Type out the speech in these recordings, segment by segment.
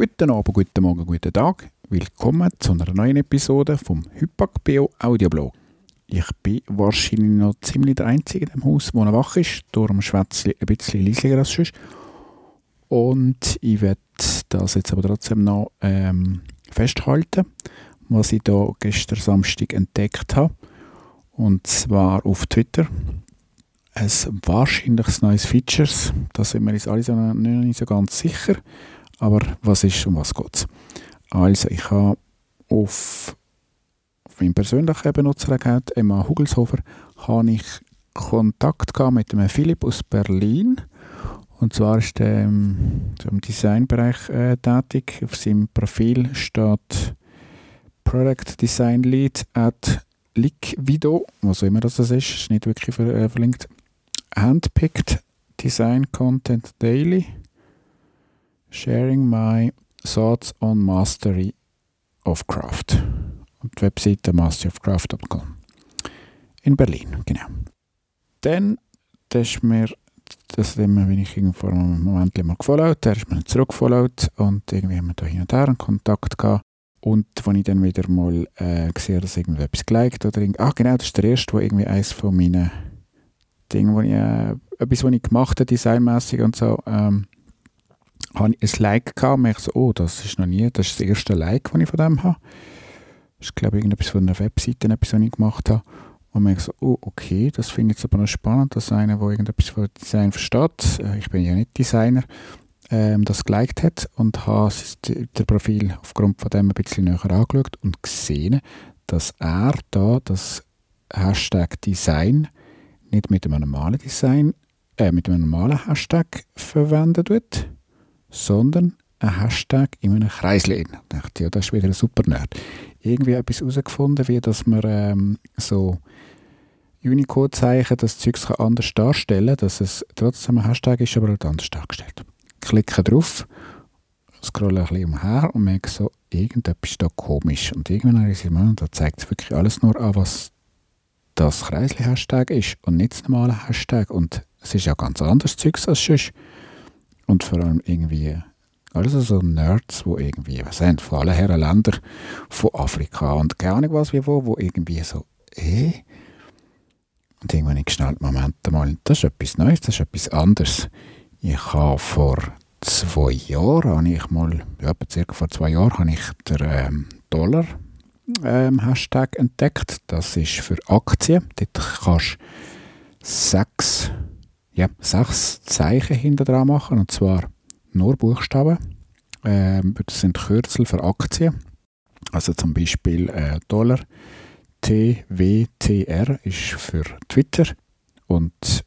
Guten Abend, guten Morgen, guten Tag. Willkommen zu einer neuen Episode vom Hypak Bio Audioblog. Ich bin wahrscheinlich noch ziemlich der Einzige in dem Haus, der noch wach ist. Darum schwätze ich ein bisschen leiser als sonst. Und ich werde das jetzt aber trotzdem noch ähm, festhalten, was ich da gestern Samstag entdeckt habe. Und zwar auf Twitter. Ein wahrscheinliches neues Features. Da sind wir uns alle so nicht so ganz sicher. Aber was ist und was geht Also, ich habe auf, auf meinem persönlichen Benutzeraccount, Emma Hugelshofer, habe ich Kontakt gehabt mit dem Philipp aus Berlin. Und zwar ist er ähm, im Designbereich äh, tätig. Auf seinem Profil steht Product Design Lead at Liquido, was auch immer das ist, ist nicht wirklich äh, verlinkt. Handpicked Design Content Daily. Sharing my thoughts on mastery of craft. Und die Webseite masteryofcraft.com. In Berlin, genau. Dann, das ist mir, das immer, wenn ich vor einem Moment mal gefollowt, der ist mir zurückgefollowt und irgendwie haben wir da hin und her einen Kontakt gehabt. Und wenn ich dann wieder mal äh, gesehen dass irgendwie etwas geliked oder irgendwie, ah genau, das ist der erste, wo irgendwie eins von meinen Dingen, wo ich, äh, etwas, was ich gemacht habe, designmäßig und so, ähm, habe ich ein Like gehabt und ich so, oh, das ist noch nie, das ist das erste Like, das ich von dem habe. Das ist, glaube ich, irgendetwas von einer Webseite, etwas, was ich gemacht habe. Und ich so, oh, okay, das finde ich jetzt aber noch spannend, dass einer, der irgendetwas von Design versteht, äh, ich bin ja nicht Designer, ähm, das geliked hat und habe das Profil aufgrund von dem ein bisschen näher angeschaut und gesehen, dass er da das Hashtag Design nicht mit einem normalen Design, äh, mit einem normalen Hashtag verwendet wird, sondern ein Hashtag in einem Kreisel. Da dachte ja, das ist wieder ein super Nerd. Irgendwie etwas herausgefunden, wie dass man ähm, so Unicode-Zeichen, das Zeug anders darstellen dass es trotzdem ein Hashtag ist, aber halt anders dargestellt. Klicke drauf, scrolle ein bisschen umher und merke so, irgendetwas da komisch. Und irgendwann habe ich gesagt, da zeigt es wirklich alles nur an, was das Kreisli-Hashtag ist und nicht das normale Hashtag. Und es ist ja ganz anderes Zeug als sonst. Und vor allem irgendwie alles so Nerds, wo irgendwie, was sind, von allen Herren Ländern, von Afrika und gar nicht was wie wo, wo irgendwie so, eh? Und irgendwann habe ich geschnallt, Moment mal, das ist etwas Neues, das ist etwas anderes. Ich habe vor zwei Jahren, habe ich mal, ja, circa vor zwei Jahren, habe ich den ähm, Dollar ähm, Hashtag entdeckt. Das ist für Aktien. Dort kannst du sechs ja, sechs Zeichen hinter dran machen, und zwar nur Buchstaben. Ähm, das sind Kürzel für Aktien. Also zum Beispiel äh, Dollar. TWTR ist für Twitter. Und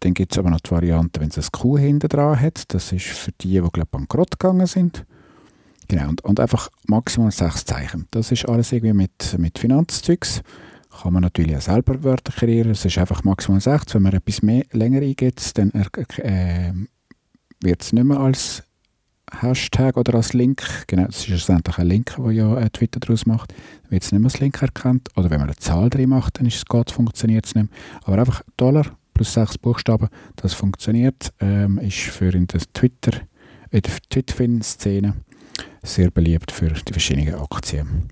dann gibt es aber noch die Variante, wenn es ein Q hinter dran hat. Das ist für die, die glaub, bankrott gegangen sind. Genau, und, und einfach maximal sechs Zeichen. Das ist alles irgendwie mit, mit Finanzzeugs kann man natürlich auch selber Wörter kreieren. Es ist einfach maximal 6. Wenn man etwas mehr länger eingeht, dann äh, wird es nicht mehr als Hashtag oder als Link, genau, das ist schlussendlich ein Link, den ja äh, Twitter daraus macht, dann wird es nicht mehr als Link erkannt. Oder wenn man eine Zahl drin macht, dann ist es geht, funktioniert es nicht mehr. Aber einfach Dollar plus sechs Buchstaben, das funktioniert, ähm, ist für in der Twitter, in der Twitfin-Szene sehr beliebt für die verschiedenen Aktien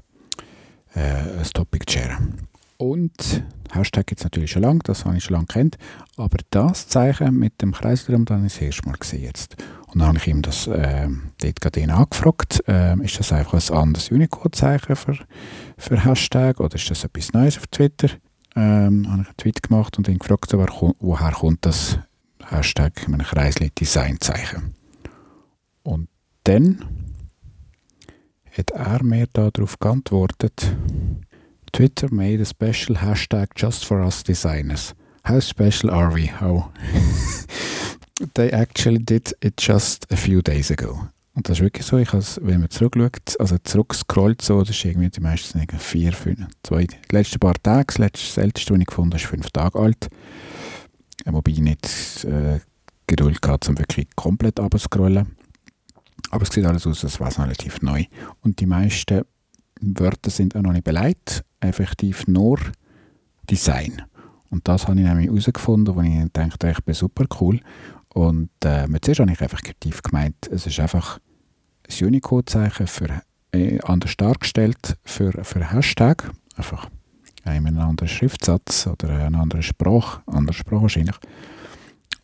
äh, ein Topic zu sharen. Und Hashtag gibt es natürlich schon lange, das habe ich schon lange kennt. Aber das Zeichen mit dem Kreis drum, dann ist das erste Mal gesehen jetzt. Und dann habe ich ihm das äh, dort gerade angefragt, äh, ist das einfach ein anderes Unicode-Zeichen für, für Hashtag oder ist das etwas Neues auf Twitter? Ähm, habe ich einen Tweet gemacht und ihn gefragt, woher kommt das Hashtag mit einem Kreisli Designzeichen. Und dann hat er mir darauf geantwortet, Twitter made a special hashtag just for us designers. How special are we? How? They actually did it just a few days ago. Und das ist wirklich so, ich has, wenn man zurückschaut, also zurückscrollt so, das ist irgendwie die meisten vier, fünf, zwei, die letzten paar Tage, das letzte, älteste, was ich gefunden habe, ist fünf Tage alt. Wobei ich nicht äh, Geduld gehabt um wirklich komplett abzuscrollen. Aber es sieht alles aus, als wäre es relativ neu. Und die meisten Wörter sind auch noch nicht beleidigt, effektiv nur Design. Und das habe ich nämlich herausgefunden, wo ich dachte, ich bin super cool. Und äh, zuerst habe ich effektiv gemeint, es ist einfach das Unicode-Zeichen äh, anders dargestellt für, für Hashtag. Einfach einen anderen Schriftsatz oder eine andere Sprache, andere Sprache wahrscheinlich.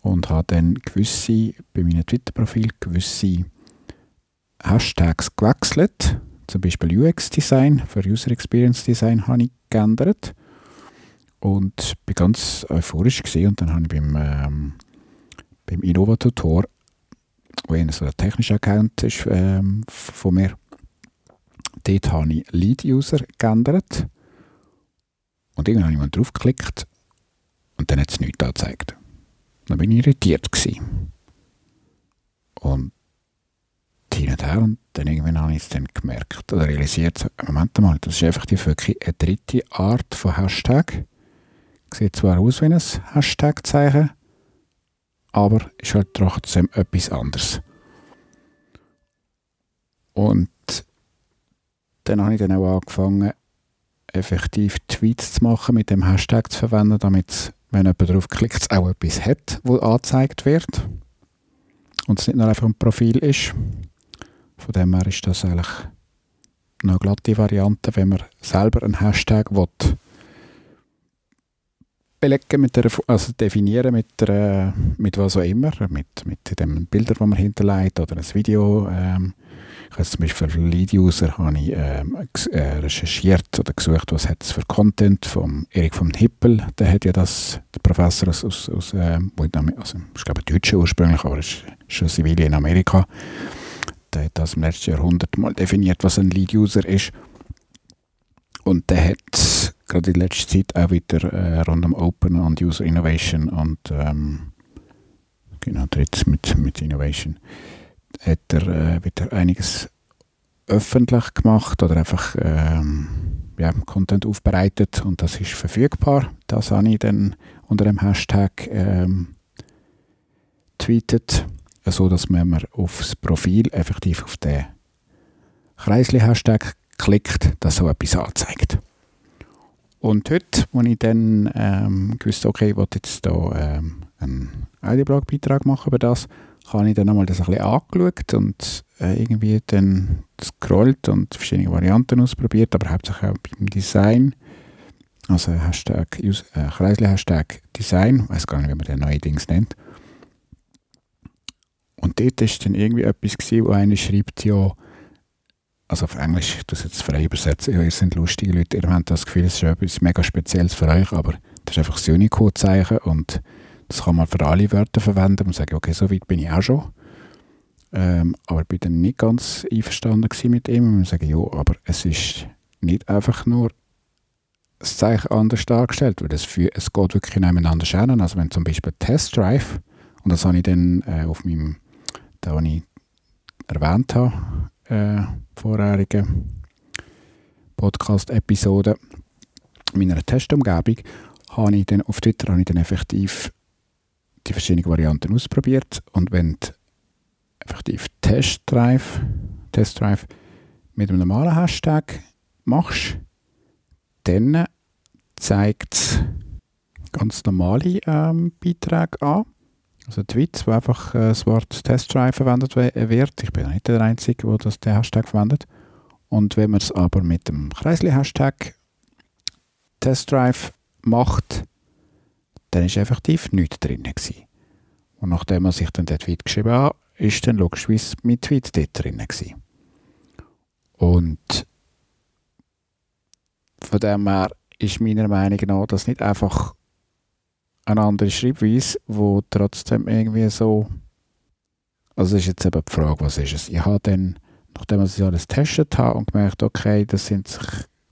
Und habe dann gewisse, bei meinem Twitter-Profil gewisse Hashtags gewechselt. Zum Beispiel UX-Design, für User Experience Design habe ich geändert. Und bin ganz euphorisch gesehen und dann habe ich beim, ähm, beim Innovatutor, wo eher so ein technischer Account ist ähm, von mir, dort habe ich Lead-User geändert. Und irgendwann habe ich mal draufgeklickt und dann hat es nichts angezeigt. Dann bin ich irritiert gewesen. Und hin und her und dann irgendwann habe ich es dann gemerkt oder realisiert, Moment mal, das ist einfach wirklich eine dritte Art von Hashtag. Sieht zwar aus wie ein Hashtag-Zeichen, aber ist halt trotzdem etwas anderes. Und dann habe ich dann auch angefangen, effektiv Tweets zu machen, mit dem Hashtag zu verwenden, damit, wenn jemand drauf klickt, es auch etwas hat, wo angezeigt wird. Und es nicht nur einfach ein Profil ist. Von dem her ist das eigentlich eine glatte Variante, wenn man selber einen Hashtag will, belegen mit der, also definieren mit, der, mit was auch immer, mit, mit dem Bildern, die man hinterlegt oder ein Video. Ähm, ich habe zum Beispiel für Lead-User ähm, äh, recherchiert oder gesucht, was es für Content vom Erik von Hippel. Der hat ja das, der Professor aus, aus, aus äh, also, ich glaube Deutscher ursprünglich, aber ist schon Zivil in Amerika der hat das im letzten Jahrhundert mal definiert, was ein Lead-User ist. Und der hat gerade in letzter Zeit auch wieder äh, rund um Open und User Innovation und ähm, genau, drittens mit, mit Innovation, hat er äh, wieder einiges öffentlich gemacht oder einfach ähm, ja, Content aufbereitet und das ist verfügbar. Das habe ich dann unter dem Hashtag ähm, tweetet so dass wenn man aufs Profil effektiv auf den Kreisli-Hashtag klickt, dass so etwas anzeigt. Und heute, als ich dann ähm, gewusst okay, ich will jetzt hier ähm, einen Audioblog-Beitrag machen über das, habe ich dann nochmal das ein bisschen angeschaut und äh, irgendwie dann gescrollt und verschiedene Varianten ausprobiert, aber hauptsächlich auch beim Design. Also Hashtag, äh, Kreisli-Hashtag Design, ich weiß gar nicht, wie man den neuen Dings nennt. Und dort war dann irgendwie etwas, wo einer schreibt, ja, also auf Englisch, das jetzt frei übersetzen, ja, ihr seid lustige Leute, ihr habt das Gefühl, es ist etwas mega Spezielles für euch, aber das ist einfach das Unicode-Zeichen und das kann man für alle Wörter verwenden und sagen, okay, so weit bin ich auch schon. Ähm, aber ich bin dann nicht ganz einverstanden mit ihm und sagen, ja, aber es ist nicht einfach nur das Zeichen anders dargestellt, weil es, für, es geht wirklich nebeneinander hin. Also wenn zum Beispiel Test Drive, und das habe ich dann äh, auf meinem da ich erwähnt habe, äh, vorherigen Podcast-Episode, meiner Testumgebung, habe ich dann auf Twitter habe ich dann effektiv die verschiedenen Varianten ausprobiert und wenn du effektiv Testdrive, Testdrive mit einem normalen Hashtag machst, dann zeigt es ganz normale ähm, Beiträge an. Also Tweets, wo einfach äh, das Wort Testdrive verwendet wird. Ich bin nicht der Einzige, der das den Hashtag verwendet. Und wenn man es aber mit dem Kreisli-Hashtag Testdrive macht, dann ist effektiv nichts drin gewesen. Und nachdem man sich dann den Tweet geschrieben hat, ist dann logischerweise mein Tweet dort drin gewesen. Und von dem her ist meiner Meinung nach das nicht einfach eine andere Schreibweise, wo trotzdem irgendwie so. Also ist jetzt eben die Frage, was ist es? Ich habe dann, nachdem ich alles getestet habe und gemerkt, okay, das sind sich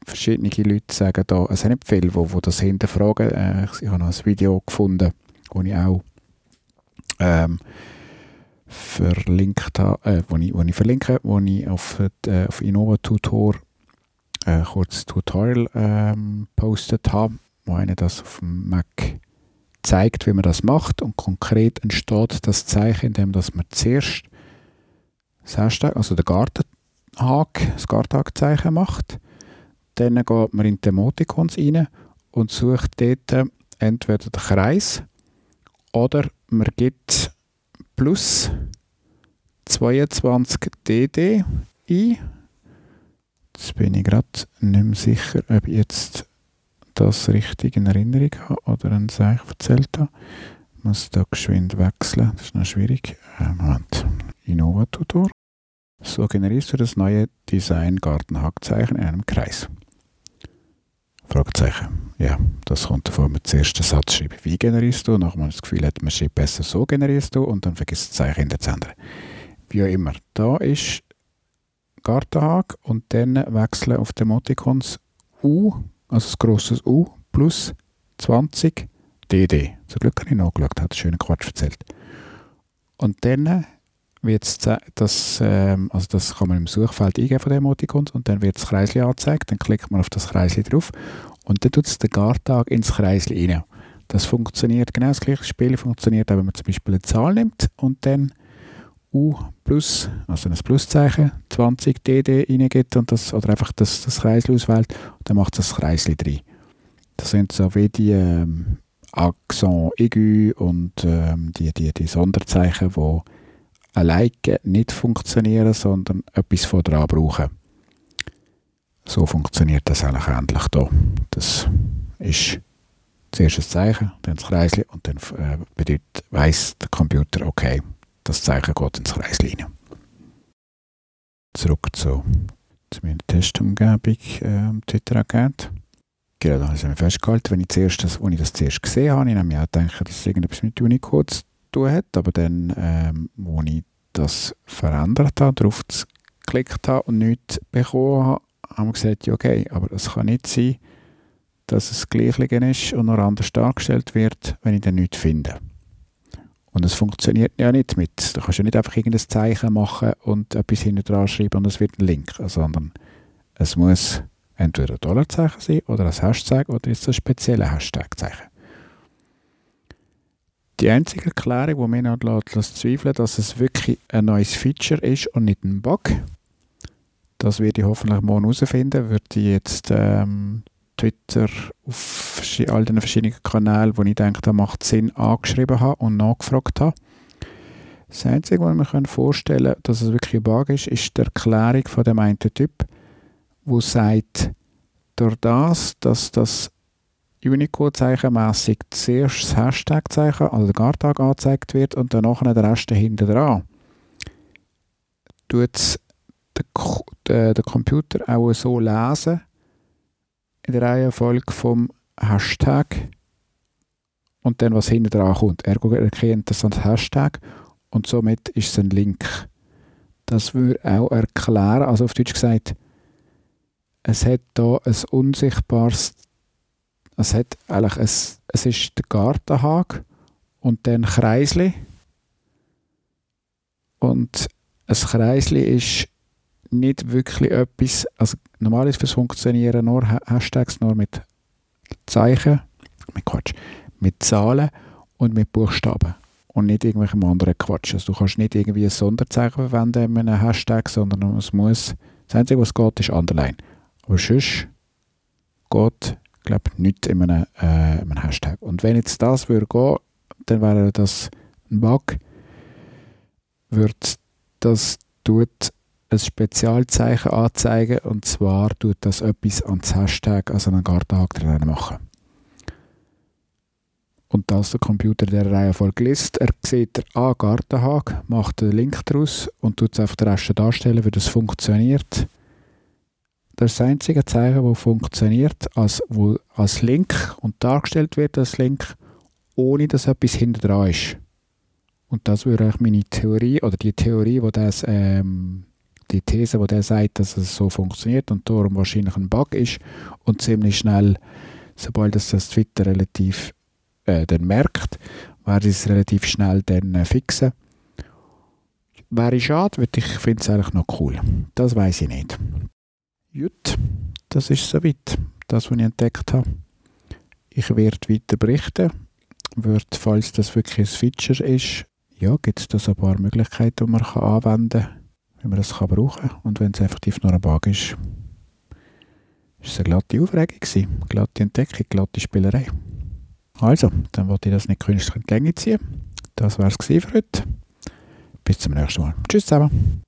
verschiedene Leute sagen da, es sind nicht viele, die, die das hinterfragen. Äh, ich habe noch ein Video gefunden, wo ich auch ähm, verlinkt habe, äh, wo, ich, wo ich verlinke, wo ich auf, äh, auf Innova Tutor äh, kurz Tutorial ähm, postet habe, wo einer das auf dem Mac zeigt, wie man das macht und konkret entsteht das Zeichen, indem dass man zuerst das Hashtag, also den Gartenhag, das Gartenhag-Zeichen macht. Dann geht man in die Emoticons rein und sucht dort entweder den Kreis oder man gibt Plus 22DD ein. Jetzt bin ich gerade nicht mehr sicher, ob ich jetzt das richtig in Erinnerung habe oder ein Zeichen erzählt habe. Ich muss da geschwind wechseln, das ist noch schwierig. Äh, Moment. Innova Tutor. So generierst du das neue Design Gartenhackzeichen in einem Kreis. Fragezeichen. Ja, das kommt davon mit dem ersten Satz schreiben. Wie generierst du? Nachdem man das Gefühl hat, man schreibt besser so generierst du und dann vergisst das Zeichen hinter zu ändern. Wie auch immer. Da ist Gartenhag und dann wechseln auf den Emoticons U, also das grosse U, plus 20 DD. Zum Glück habe ich nachgeschaut, hat schönen Quatsch erzählt. Und dann wird das, ähm, also das kann man im Suchfeld eingeben von den Emoticons und dann wird das Kreisli angezeigt, dann klickt man auf das Kreisli drauf und dann tut es den Gartag ins Kreisli rein. Das funktioniert genau das gleiche Spiel funktioniert, auch wenn man zum Beispiel eine Zahl nimmt und dann U plus, also ein Pluszeichen, 20 DD reingibt und das, oder einfach das, das Kreisli auswählt dann macht das Kreisli drin. Das sind so wie die ähm, Accent aigu und ähm, die, die, die Sonderzeichen, die alleine nicht funktionieren, sondern etwas von dran brauchen. So funktioniert das eigentlich ähnlich hier. Das ist zuerst ein Zeichen, dann das Kreisli und dann äh, bedeutet, weiss der Computer, okay, das Zeichen geht ins Kreisli rein. Zurück zu, zu meiner Testumgebung äh, Twitter-Account. Genau, da habe ich festgehalten, wenn ich, zuerst das, als ich das zuerst gesehen habe, ich habe mir auch gedacht, dass es irgendetwas mit Unicode zu tun hat, aber dann, ähm, als ich das verändert habe, darauf geklickt habe und nichts bekommen habe, haben wir gesagt, ja, okay, aber es kann nicht sein, dass es gleich ist und noch anders dargestellt wird, wenn ich dann nichts finde. Und es funktioniert ja nicht mit. Du kannst ja nicht einfach irgendein Zeichen machen und etwas hinten dran schreiben und es wird ein Link, sondern es muss entweder ein Dollarzeichen sein oder ein Hashtag oder ist ein spezielles Hashtag-Zeichen. Die einzige Erklärung, die mich noch lässt, zweifeln dass es wirklich ein neues Feature ist und nicht ein Bug, das werde ich hoffentlich morgen herausfinden, würde ich jetzt ähm, Twitter auf all den verschiedenen Kanälen, wo ich denke, da macht Sinn, angeschrieben habe und nachgefragt habe. Das Einzige, was ich mir vorstellen kann, dass es wirklich ein Bug ist, ist die Erklärung von dem einen Typ, wo sagt, durch das, dass das Unicode-zeichenmässig zuerst das Hashtag-Zeichen, also der Gartag angezeigt wird und dann nachher der Rest hinten dran, tut es der Computer auch so lesen in der Reihenfolge vom Hashtag und dann was hinten dran kommt. Er erkennt das als Hashtag und somit ist es ein Link. Das würde auch erklären, also auf Deutsch gesagt, es hat hier ein unsichtbares, es hat eigentlich ein, es ist der Gartenhag und dann Kreisli und ein Kreisli ist nicht wirklich etwas, also normalerweise funktionieren nur Hashtags nur mit Zeichen, mit Quatsch, mit Zahlen und mit Buchstaben und nicht irgendwelchem anderen Quatsch. Also du kannst nicht irgendwie ein Sonderzeichen verwenden in einem Hashtag, sondern es muss, das Einzige, was geht, ist Underline. Aber sonst geht, glaube ich, nichts in einem, äh, in einem Hashtag. Und wenn jetzt das würde gehen, dann wäre das ein Bug, wird das tut ein Spezialzeichen anzeigen und zwar tut das etwas ans Hashtag, also einen Gartenhaken drin machen. Und das der Computer der Reihenfolge liest, er sieht der A Gartenhag, macht einen Link daraus und tut es einfach den Rest darstellen, wie das funktioniert. Das ist das einzige Zeichen, das funktioniert, als, wo als Link und dargestellt wird als Link, ohne dass etwas hinter dran ist. Und das wäre eigentlich meine Theorie, oder die Theorie, wo das ähm, die These, wo der sagt, dass es so funktioniert und darum wahrscheinlich ein Bug ist und ziemlich schnell, sobald es das Twitter relativ äh, dann merkt, werde ich es relativ schnell dann äh, fixen. Wäre schade, weil ich finde es eigentlich noch cool. Das weiß ich nicht. Gut, das ist soweit. Das, was ich entdeckt habe. Ich werde weiter berichten. Wird, falls das wirklich ein Feature ist, ja, gibt es da so ein paar Möglichkeiten, die man anwenden kann wie man das kann brauchen kann. Und wenn es effektiv nur ein Bug ist, ist es eine glatte Aufregung gewesen. Glatte Entdeckung, glatte Spielerei. Also, dann wollte ich das nicht künstlich in die Länge ziehen. Das war es für heute. Bis zum nächsten Mal. Tschüss zusammen.